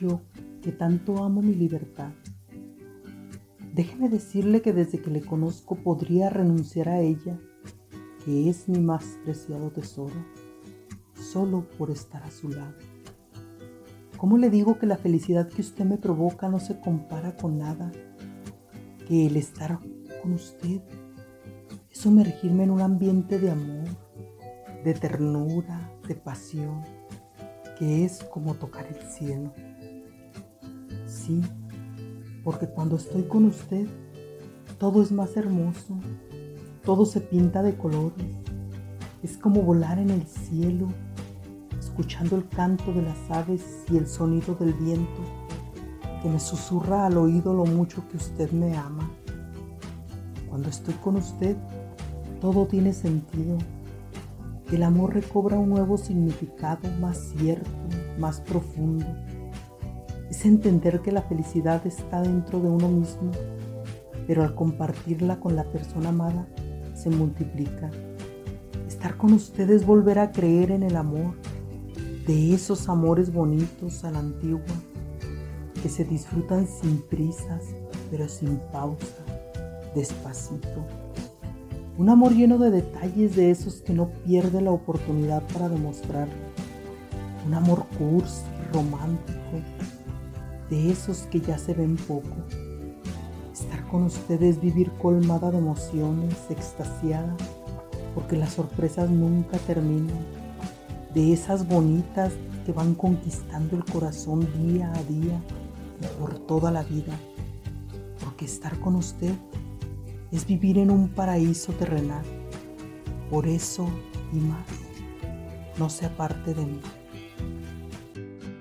yo que tanto amo mi libertad. Déjeme decirle que desde que le conozco podría renunciar a ella, que es mi más preciado tesoro, solo por estar a su lado. ¿Cómo le digo que la felicidad que usted me provoca no se compara con nada? Que el estar con usted es sumergirme en un ambiente de amor, de ternura, de pasión, que es como tocar el cielo. Porque cuando estoy con usted, todo es más hermoso, todo se pinta de colores, es como volar en el cielo escuchando el canto de las aves y el sonido del viento que me susurra al oído lo mucho que usted me ama. Cuando estoy con usted, todo tiene sentido. El amor recobra un nuevo significado más cierto, más profundo. Es entender que la felicidad está dentro de uno mismo, pero al compartirla con la persona amada se multiplica. Estar con usted es volver a creer en el amor, de esos amores bonitos a la antigua que se disfrutan sin prisas, pero sin pausa, despacito. Un amor lleno de detalles de esos que no pierde la oportunidad para demostrar. Un amor cursi, romántico, de esos que ya se ven poco. Estar con ustedes, vivir colmada de emociones, extasiada, porque las sorpresas nunca terminan de esas bonitas que van conquistando el corazón día a día y por toda la vida. Porque estar con usted es vivir en un paraíso terrenal. Por eso y más, no se aparte de mí.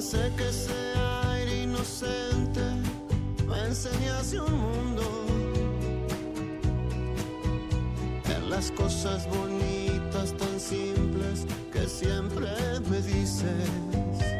pensé que ese aire inocente me enseñase un mundo. En las cosas bonitas tan simples que siempre me dices.